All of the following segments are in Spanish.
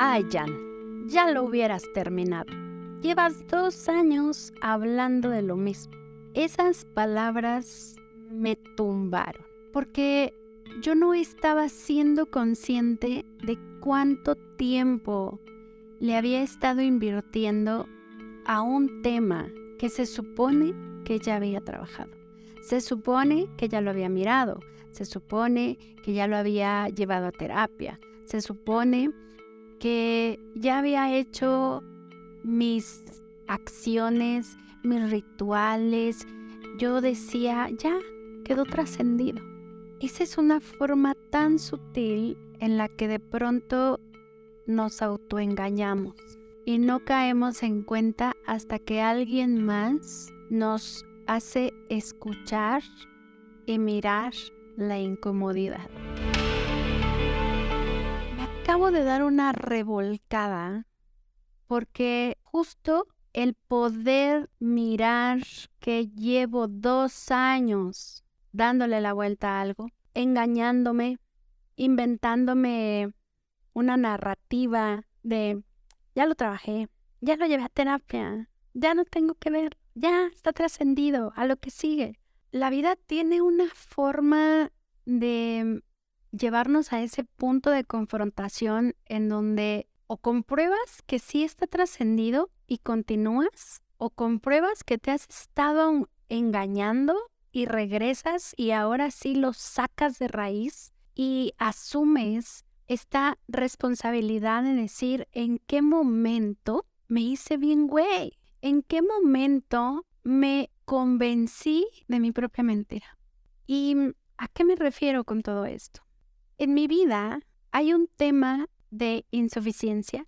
Ay, Jan, ya lo hubieras terminado. Llevas dos años hablando de lo mismo. Esas palabras me tumbaron, porque yo no estaba siendo consciente de cuánto tiempo le había estado invirtiendo a un tema que se supone que ya había trabajado. Se supone que ya lo había mirado, se supone que ya lo había llevado a terapia, se supone que ya había hecho mis acciones, mis rituales. Yo decía, ya, quedó trascendido. Esa es una forma tan sutil en la que de pronto nos autoengañamos y no caemos en cuenta hasta que alguien más nos hace escuchar y mirar la incomodidad. Acabo de dar una revolcada porque justo el poder mirar que llevo dos años dándole la vuelta a algo, engañándome, inventándome una narrativa de ya lo trabajé, ya lo llevé a terapia, ya no tengo que ver, ya está trascendido a lo que sigue. La vida tiene una forma de llevarnos a ese punto de confrontación en donde o compruebas que sí está trascendido y continúas, o compruebas que te has estado engañando y regresas y ahora sí lo sacas de raíz y asumes esta responsabilidad de decir en qué momento me hice bien güey, en qué momento me convencí de mi propia mentira. ¿Y a qué me refiero con todo esto? En mi vida hay un tema de insuficiencia,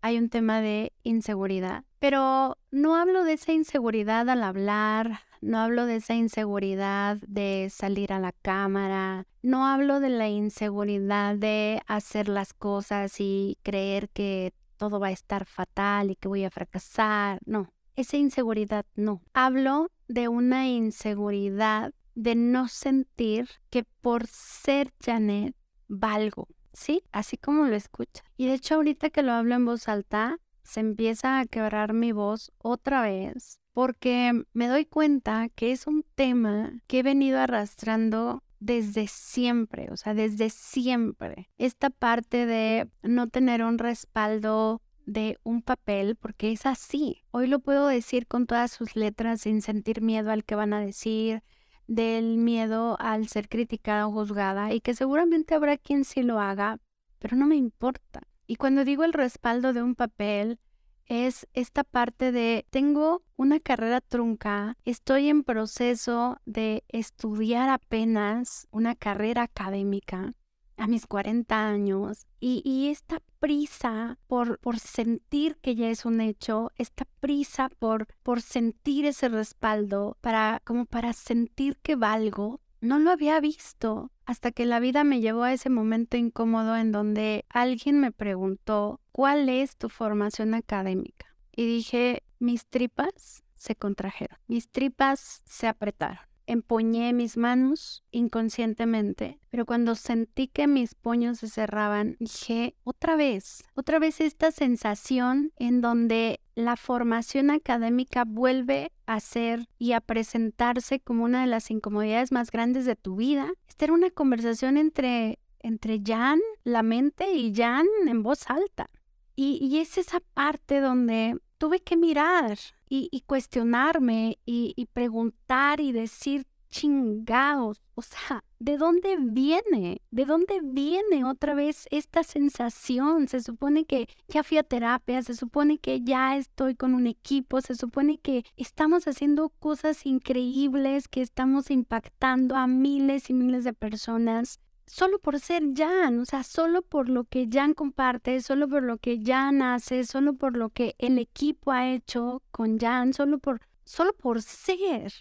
hay un tema de inseguridad, pero no hablo de esa inseguridad al hablar, no hablo de esa inseguridad de salir a la cámara, no hablo de la inseguridad de hacer las cosas y creer que todo va a estar fatal y que voy a fracasar, no, esa inseguridad no. Hablo de una inseguridad de no sentir que por ser Janet valgo, ¿sí? Así como lo escucha. Y de hecho ahorita que lo hablo en voz alta, se empieza a quebrar mi voz otra vez porque me doy cuenta que es un tema que he venido arrastrando desde siempre, o sea, desde siempre. Esta parte de no tener un respaldo de un papel, porque es así. Hoy lo puedo decir con todas sus letras sin sentir miedo al que van a decir, del miedo al ser criticada o juzgada, y que seguramente habrá quien sí lo haga, pero no me importa. Y cuando digo el respaldo de un papel, es esta parte de tengo una carrera trunca, estoy en proceso de estudiar apenas una carrera académica a mis 40 años y, esta prisa por, sentir que ya es un hecho, esta prisa por, por sentir ese respaldo, para, como para sentir que valgo, no lo había visto hasta que la vida me llevó a ese momento incómodo en donde alguien me preguntó, ¿cuál es tu formación académica? Y dije, mis tripas se contrajeron, mis tripas se apretaron. Empuñé mis manos inconscientemente, pero cuando sentí que mis puños se cerraban, dije, otra vez, otra vez esta sensación en donde la formación académica vuelve a ser y a presentarse como una de las incomodidades más grandes de tu vida. Esta era una conversación entre, entre Jan, la mente, y Jan en voz alta. Y, y es esa parte donde tuve que mirar y, cuestionarme y, preguntar y decir chingados, o sea, ¿de dónde viene? ¿De dónde viene otra vez esta sensación? Se supone que ya fui a terapia, se supone que ya estoy con un equipo, se supone que estamos haciendo cosas increíbles, que estamos impactando a miles y miles de personas solo por ser Jan, o sea, solo por lo que Jan comparte, solo por lo que Jan hace, solo por lo que el equipo ha hecho con Jan, solo por, solo por ser,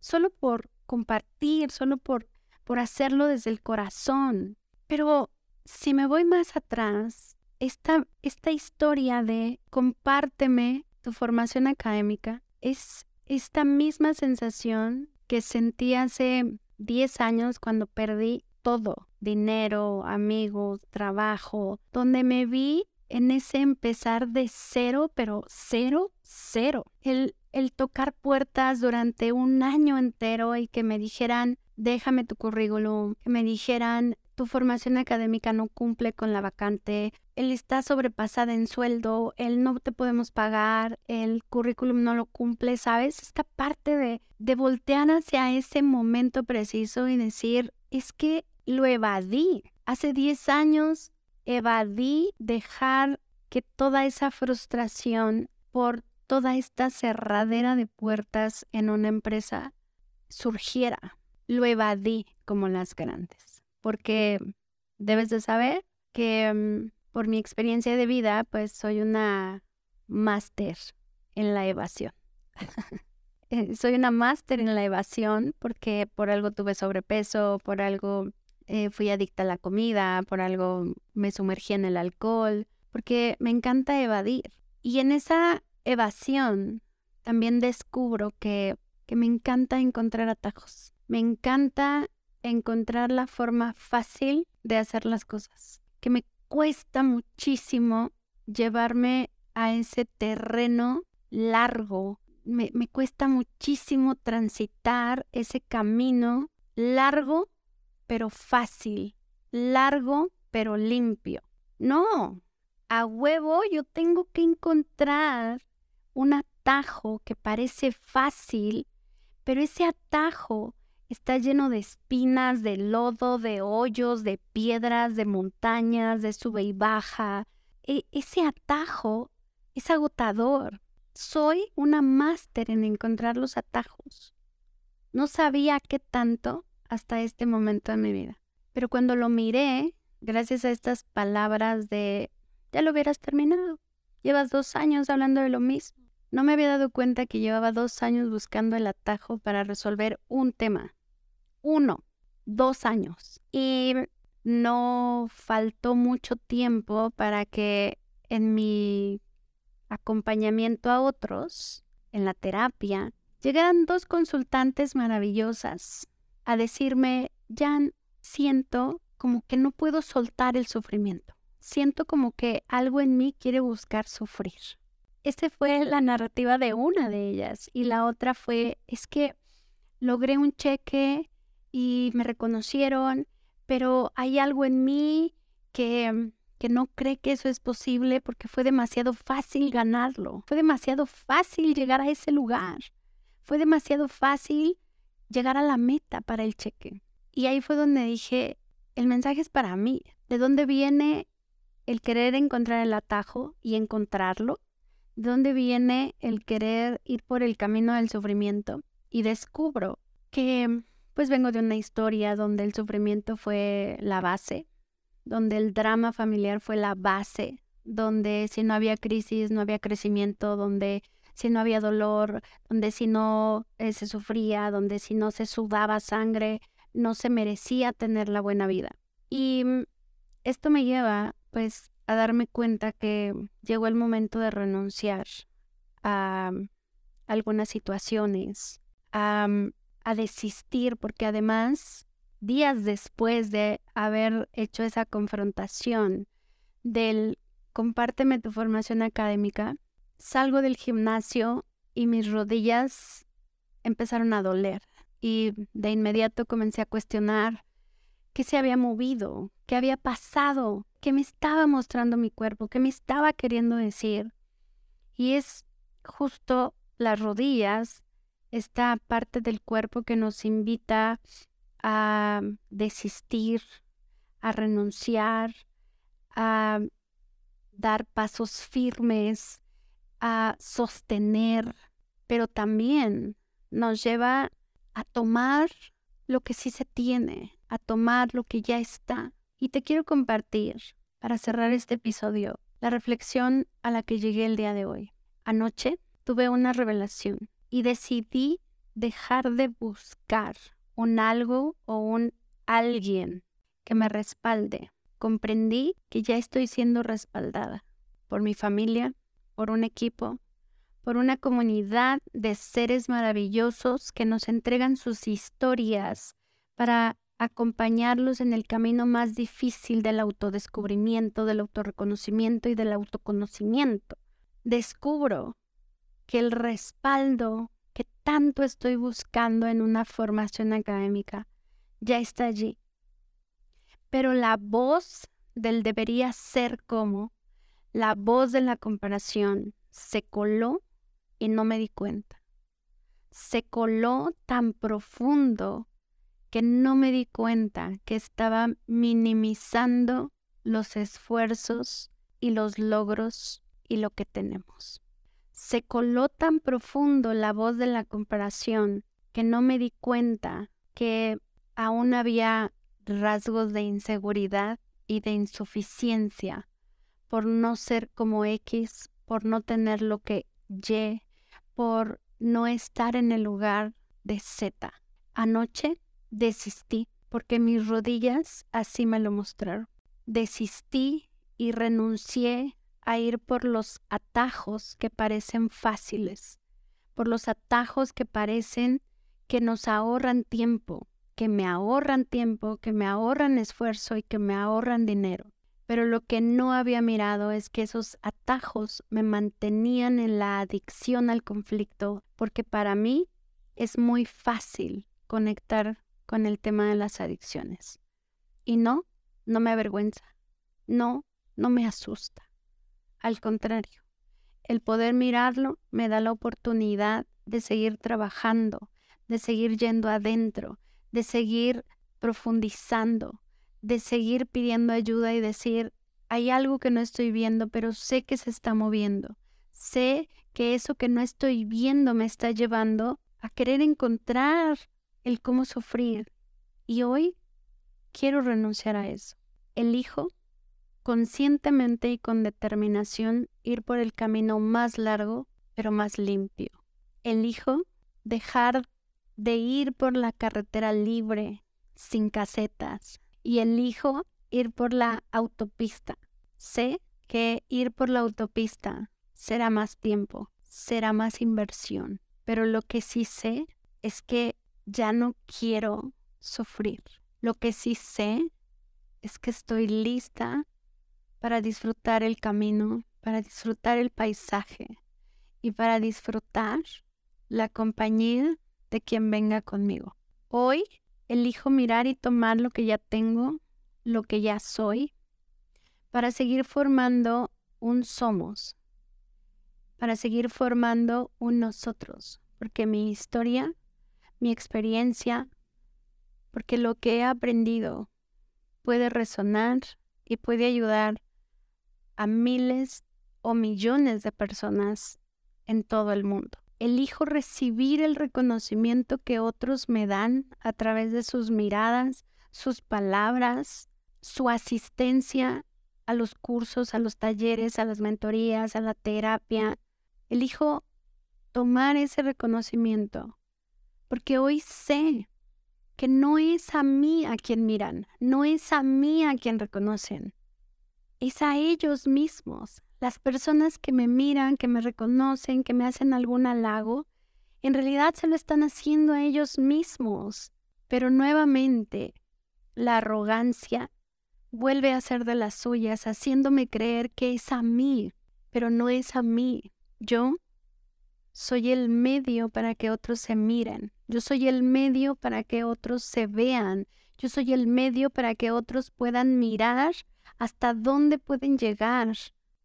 solo por compartir, solo por, por hacerlo desde el corazón. Pero si me voy más atrás, esta, esta historia de compárteme tu formación académica es esta misma sensación que sentí hace 10 años cuando perdí todo, dinero, amigos, trabajo, donde me vi en ese empezar de cero, pero cero, cero. El, el tocar puertas durante un año entero y que me dijeran, déjame tu currículum, que me dijeran, tu formación académica no cumple con la vacante, él está sobrepasada en sueldo, él no te podemos pagar, el currículum no lo cumple, ¿sabes? Esta parte de, de voltear hacia ese momento preciso y decir, es que lo evadí. Hace 10 años evadí dejar que toda esa frustración por toda esta cerradera de puertas en una empresa surgiera. Lo evadí como las grandes, porque debes de saber que mm, por mi experiencia de vida, pues soy una máster en la evasión. Eh, soy una máster en la evasión porque por algo tuve sobrepeso, por algo eh, fui adicta a la comida, por algo me sumergí en el alcohol, porque me encanta evadir. Y en esa evasión también descubro que, que me encanta encontrar atajos. Me encanta encontrar la forma fácil de hacer las cosas. Que me cuesta muchísimo llevarme a ese terreno largo. Me, me cuesta muchísimo transitar ese camino largo pero fácil, largo pero limpio. No, a huevo yo tengo que encontrar un atajo que parece fácil, pero ese atajo está lleno de espinas, de lodo, de hoyos, de piedras, de montañas, de sube y baja. E ese atajo es agotador. Soy una máster en encontrar los atajos. No sabía qué tanto hasta este momento de mi vida. Pero cuando lo miré, gracias a estas palabras de, ya lo hubieras terminado, llevas dos años hablando de lo mismo. No me había dado cuenta que llevaba dos años buscando el atajo para resolver un tema. Uno, dos años. Y no faltó mucho tiempo para que en mi acompañamiento a otros, en la terapia, llegaran dos consultantes maravillosas a decirme, Jan, siento como que no puedo soltar el sufrimiento. Siento como que algo en mí quiere buscar sufrir. Esa fue la narrativa de una de ellas. Y la otra fue, es que logré un cheque y me reconocieron, pero hay algo en mí que, que no cree que eso es posible porque fue demasiado fácil ganarlo. Fue demasiado fácil llegar a ese lugar. Fue demasiado fácil llegar a la meta para el cheque. Y ahí fue donde dije, el mensaje es para mí. ¿De dónde viene el querer encontrar el atajo y encontrarlo? ¿De dónde viene el querer ir por el camino del sufrimiento? Y descubro que pues vengo de una historia donde el sufrimiento fue la base, donde el drama familiar fue la base, donde si no había crisis no había crecimiento, donde si no había dolor, donde si no eh, se sufría, donde si no se sudaba sangre, no se merecía tener la buena vida. Y mm, esto me lleva pues a darme cuenta que llegó el momento de renunciar a mm, algunas situaciones, a, mm, a desistir, porque además, días después de haber hecho esa confrontación del compárteme tu formación académica, salgo del gimnasio y mis rodillas empezaron a doler y de inmediato comencé a cuestionar qué se había movido, qué había pasado, qué me estaba mostrando mi cuerpo, qué me estaba queriendo decir. Y es justo las rodillas, esta parte del cuerpo que nos invita a desistir, a renunciar, a dar pasos firmes, a sostener, pero también nos lleva a tomar lo que sí se tiene, a tomar lo que ya está. Y te quiero compartir, para cerrar este episodio, la reflexión a la que llegué el día de hoy. Anoche tuve una revelación y decidí dejar de buscar un algo o un alguien que me respalde. Comprendí que ya estoy siendo respaldada por mi familia, por un equipo, por una comunidad de seres maravillosos que nos entregan sus historias para acompañarlos en el camino más difícil del autodescubrimiento, del autorreconocimiento y del autoconocimiento. Descubro que el respaldo que tanto estoy buscando en una formación académica ya está allí. Pero la voz del debería ser como, la voz de la comparación, se coló y no me di cuenta. Se coló tan profundo que no me di cuenta que estaba minimizando los esfuerzos y los logros y lo que tenemos. Se coló tan profundo la voz de la comparación que no me di cuenta que aún había rasgos de inseguridad y de insuficiencia por no ser como X, por no tener lo que Y, por no estar en el lugar de Z. Anoche desistí porque mis rodillas así me lo mostraron. Desistí y renuncié a ir por los atajos que parecen fáciles, por los atajos que parecen que nos ahorran tiempo, que me ahorran tiempo, que me ahorran esfuerzo y que me ahorran dinero. Pero lo que no había mirado es que esos atajos me mantenían en la adicción al conflicto, porque para mí es muy fácil conectar con el tema de las adicciones. Y no, no me avergüenza. No, no me asusta. Al contrario, el poder mirarlo me da la oportunidad de seguir trabajando, de seguir yendo adentro, de seguir profundizando, de seguir pidiendo ayuda y decir, hay algo que no estoy viendo, pero sé que se está moviendo. Sé que eso que no estoy viendo me está llevando a querer encontrar el cómo sufrir. Y hoy quiero renunciar a eso. Elijo conscientemente y con determinación ir por el camino más largo, pero más limpio. Elijo dejar de ir por la carretera libre, sin casetas, y elijo ir por la autopista. Sé que ir por la autopista será más tiempo, será más inversión, pero lo que sí sé es que ya no quiero sufrir. Lo que sí sé es que estoy lista para disfrutar el camino, para disfrutar el paisaje y para disfrutar la compañía de quien venga conmigo. Hoy elijo mirar y tomar lo que ya tengo, lo que ya soy, para seguir formando un somos, para seguir formando un nosotros, porque mi historia mi experiencia, porque lo que he aprendido puede resonar y puede ayudar a miles o millones de personas en todo el mundo. Elijo recibir el reconocimiento que otros me dan a través de sus miradas, sus palabras, su asistencia a los cursos, a los talleres, a las mentorías, a la terapia. Elijo tomar ese reconocimiento porque hoy sé que no es a mí a quien miran, no es a mí a quien reconocen, es a ellos mismos. Las personas que me miran, que me reconocen, que me hacen algún halago, en realidad se lo están haciendo a ellos mismos. Pero nuevamente, la arrogancia vuelve a ser de las suyas, haciéndome creer que es a mí, pero no es a mí. Yo soy el medio para que otros se miren. Yo soy el medio para que otros se vean. Yo soy el medio para que otros puedan mirar hasta dónde pueden llegar.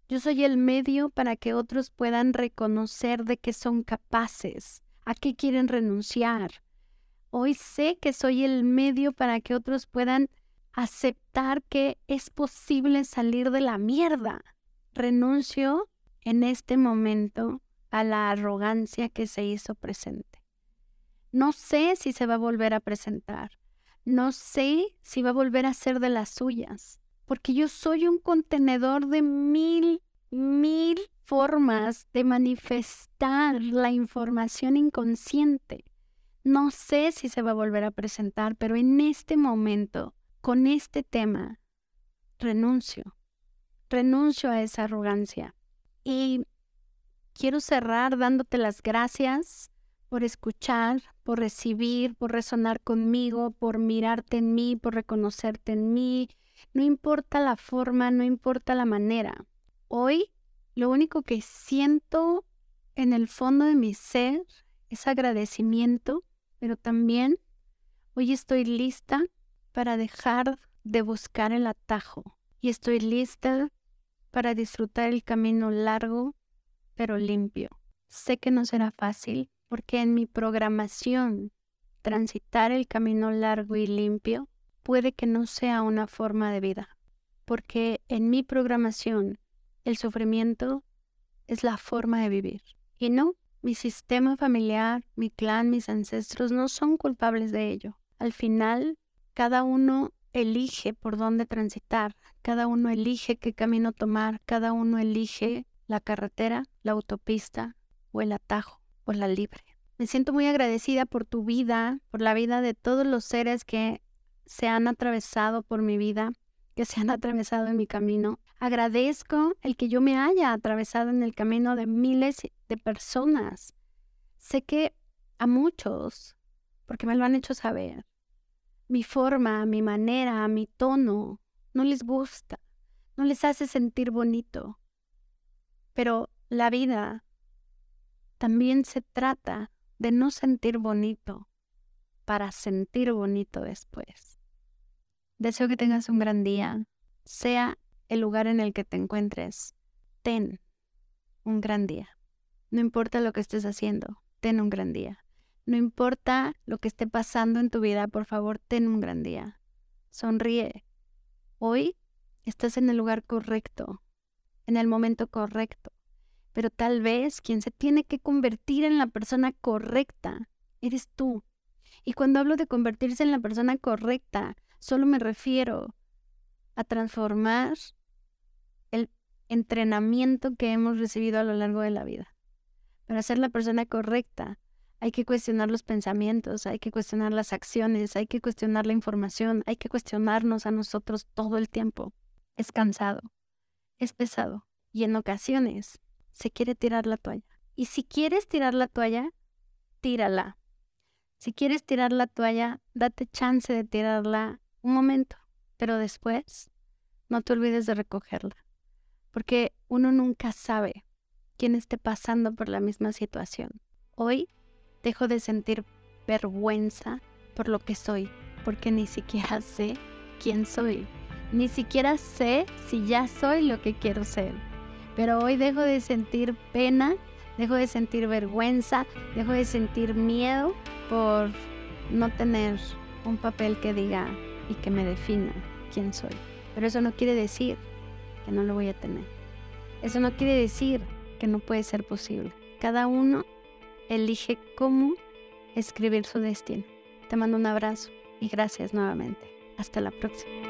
Yo soy el medio para que otros puedan reconocer de qué son capaces, a qué quieren renunciar. Hoy sé que soy el medio para que otros puedan aceptar que es posible salir de la mierda. Renuncio en este momento a la arrogancia que se hizo presente. No sé si se va a volver a presentar. No sé si va a volver a ser de las suyas. Porque yo soy un contenedor de mil, mil formas de manifestar la información inconsciente. No sé si se va a volver a presentar, pero en este momento, con este tema, renuncio. Renuncio a esa arrogancia. Y quiero cerrar dándote las gracias por escuchar, por recibir, por resonar conmigo, por mirarte en mí, por reconocerte en mí. No importa la forma, no importa la manera. Hoy lo único que siento en el fondo de mi ser es agradecimiento, pero también hoy estoy lista para dejar de buscar el atajo y estoy lista para disfrutar el camino largo pero limpio. Sé que no será fácil porque en mi programación transitar el camino largo y limpio puede que no sea una forma de vida, porque en mi programación el sufrimiento es la forma de vivir. Y no, mi sistema familiar, mi clan, mis ancestros no son culpables de ello. Al final, cada uno elige por dónde transitar, cada uno elige qué camino tomar, cada uno elige la carretera, la autopista o el atajo o la libre. Me siento muy agradecida por tu vida, por la vida de todos los seres que se han atravesado por mi vida, que se han atravesado en mi camino. Agradezco el que yo me haya atravesado en el camino de miles de personas. Sé que a muchos, porque me lo han hecho saber, mi forma, mi manera, mi tono, no les gusta, no les hace sentir bonito. Pero la vida también se trata de no sentir bonito para sentir bonito después. Deseo que tengas un gran día, sea el lugar en el que te encuentres. Ten un gran día. No importa lo que estés haciendo, ten un gran día. No importa lo que esté pasando en tu vida, por favor, ten un gran día. Sonríe. Hoy estás en el lugar correcto, en el momento correcto. Pero tal vez quien se tiene que convertir en la persona correcta eres tú. Y cuando hablo de convertirse en la persona correcta, solo me refiero a transformar el entrenamiento que hemos recibido a lo largo de la vida. Para ser la persona correcta, hay que cuestionar los pensamientos, hay que cuestionar las acciones, hay que cuestionar la información, hay que cuestionarnos a nosotros todo el tiempo. Es cansado, es pesado y en ocasiones se quiere tirar la toalla. Y si quieres tirar la toalla, tírala. Si quieres tirar la toalla, date chance de tirarla un momento, pero después no te olvides de recogerla, porque uno nunca sabe quién esté pasando por la misma situación. Hoy dejo de sentir vergüenza por lo que soy, porque ni siquiera sé quién soy, ni siquiera sé si ya soy lo que quiero ser. Pero hoy dejo de sentir pena, dejo de sentir vergüenza, dejo de sentir miedo por no tener un papel que diga y que me defina quién soy. Pero eso no quiere decir que no lo voy a tener. Eso no quiere decir que no puede ser posible. Cada uno elige cómo escribir su destino. Te mando un abrazo y gracias nuevamente. Hasta la próxima.